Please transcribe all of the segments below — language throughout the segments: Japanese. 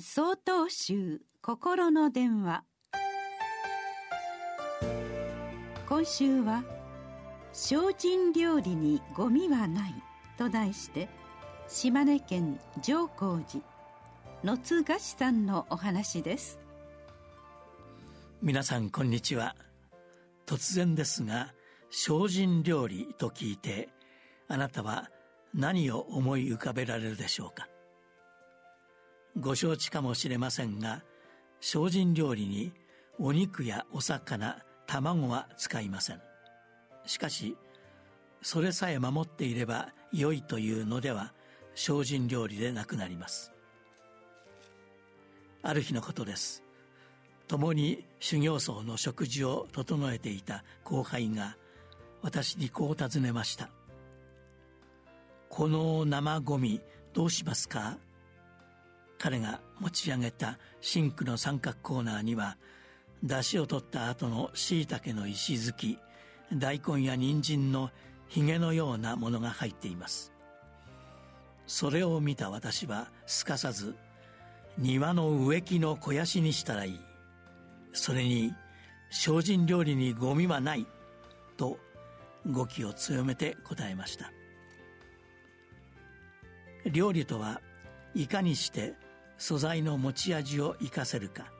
総統集心の電話。今週は「精進料理にゴミはない」と題して島根県上皇寺野津菓子さんのお話です。皆さんこんにちは。突然ですが精進料理と聞いてあなたは何を思い浮かべられるでしょうか？ご承知かもしれませんが精進料理にお肉やお魚卵は使いません。しかしそれさえ守っていれば良いというのでは精進料理でなくなります。ある日のことです。共に修行僧の食事を整えていた後輩が私にこう尋ねました「この生ゴミどうしますか?」彼が持ち上げたシンクの三角コーナーには出汁を取った後の椎茸の石突き大根や人参のひげのようなものが入っています。それを見た私はすかさず庭の植木の肥やしにしたらいい。それに精進料理にゴミはないと語気を強めて答えました。料理とはいかにして素材の持ち味を生かせるか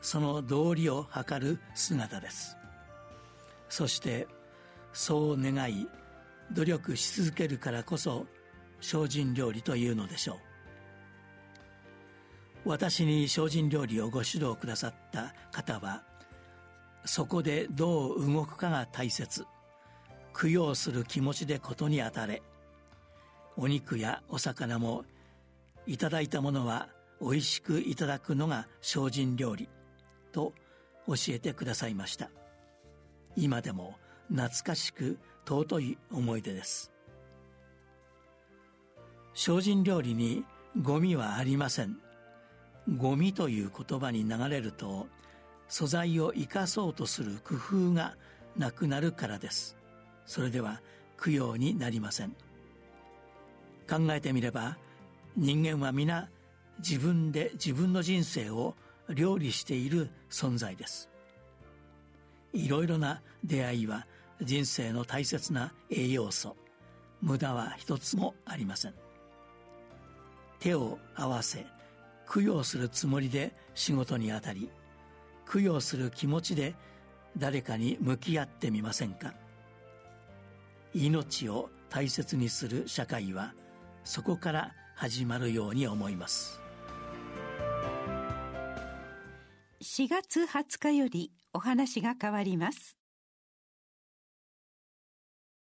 その道理を図る姿です。そしてそう願い努力し続けるからこそ精進料理というのでしょう。私に精進料理をご指導くださった方はそこでどう動くかが大切。供養する気持ちでことに当たれ。お肉やお魚もいただいたものは美味しくいただくのが精進料理と教えてくださいました。今でも懐かしく尊い思い出です。精進料理にゴミはありません。ゴミという言葉に流れると素材を生かそうとする工夫がなくなるからです。それでは供養になりません。考えてみれば人間は皆自分で自分の人生を料理している存在です。いろいろな出会いは人生の大切な栄養素。無駄は一つもありません。手を合わせ供養するつもりで仕事にあたり供養する気持ちで誰かに向き合ってみませんか。命を大切にする社会はそこから始まるように思います。4月20日よりお話が変わります。